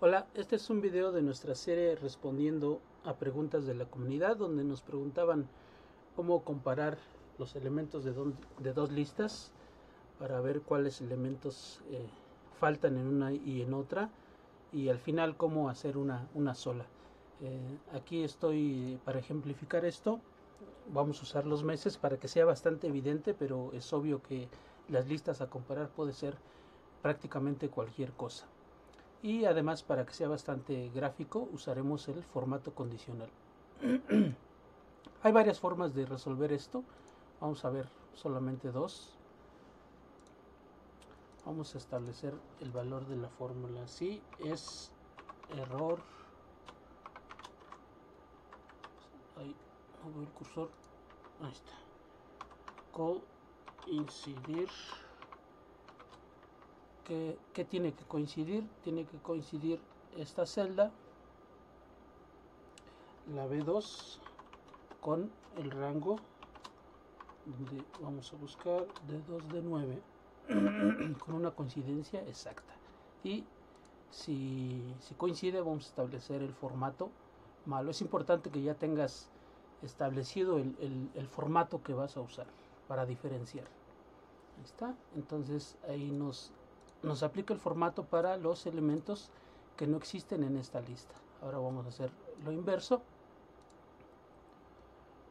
Hola, este es un video de nuestra serie respondiendo a preguntas de la comunidad donde nos preguntaban cómo comparar los elementos de, dos listas para ver cuáles elementos eh, faltan en una y en otra y al final cómo hacer una, una sola. Eh, aquí estoy para ejemplificar esto. Vamos a usar los meses para que sea bastante evidente, pero es obvio que las listas a comparar puede ser prácticamente cualquier cosa y además para que sea bastante gráfico usaremos el formato condicional. Hay varias formas de resolver esto. Vamos a ver solamente dos. Vamos a establecer el valor de la fórmula. Si es error. Ahí el cursor. Ahí está. Coincidir que, tiene que coincidir? Tiene que coincidir esta celda, la B2, con el rango donde vamos a buscar de 2 de 9 con una coincidencia exacta. Y si, coincide vamos a establecer el formato malo. Es importante que ya tengas establecido el, el formato que vas a usar para diferenciar. Ahí está. Entonces ahí nos nos aplica el formato para los elementos que no existen en esta lista. Ahora vamos a hacer lo inverso.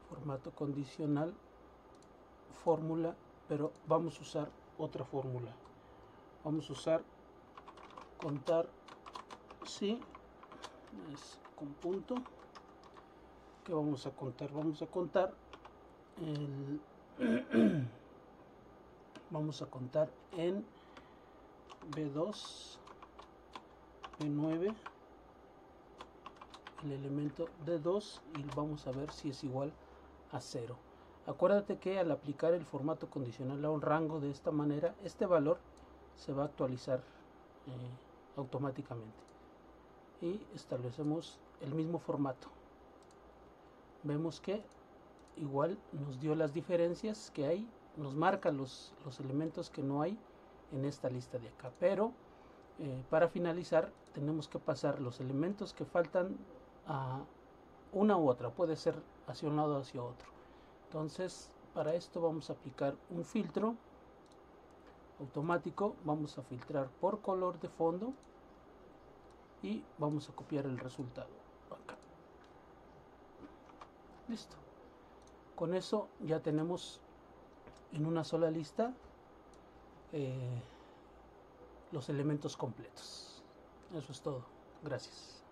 Formato condicional, fórmula, pero vamos a usar otra fórmula. Vamos a usar contar si es con punto que vamos a contar vamos a contar el vamos a contar en B2, B9, el elemento D2 y vamos a ver si es igual a 0. Acuérdate que al aplicar el formato condicional a un rango de esta manera, este valor se va a actualizar eh, automáticamente. Y establecemos el mismo formato. Vemos que igual nos dio las diferencias que hay, nos marca los, los elementos que no hay en esta lista de acá. Pero eh, para finalizar tenemos que pasar los elementos que faltan a una u otra. Puede ser hacia un lado o hacia otro. Entonces para esto vamos a aplicar un filtro automático. Vamos a filtrar por color de fondo y vamos a copiar el resultado acá. Listo. Con eso ya tenemos en una sola lista eh, los elementos completos. Eso es todo. Gracias.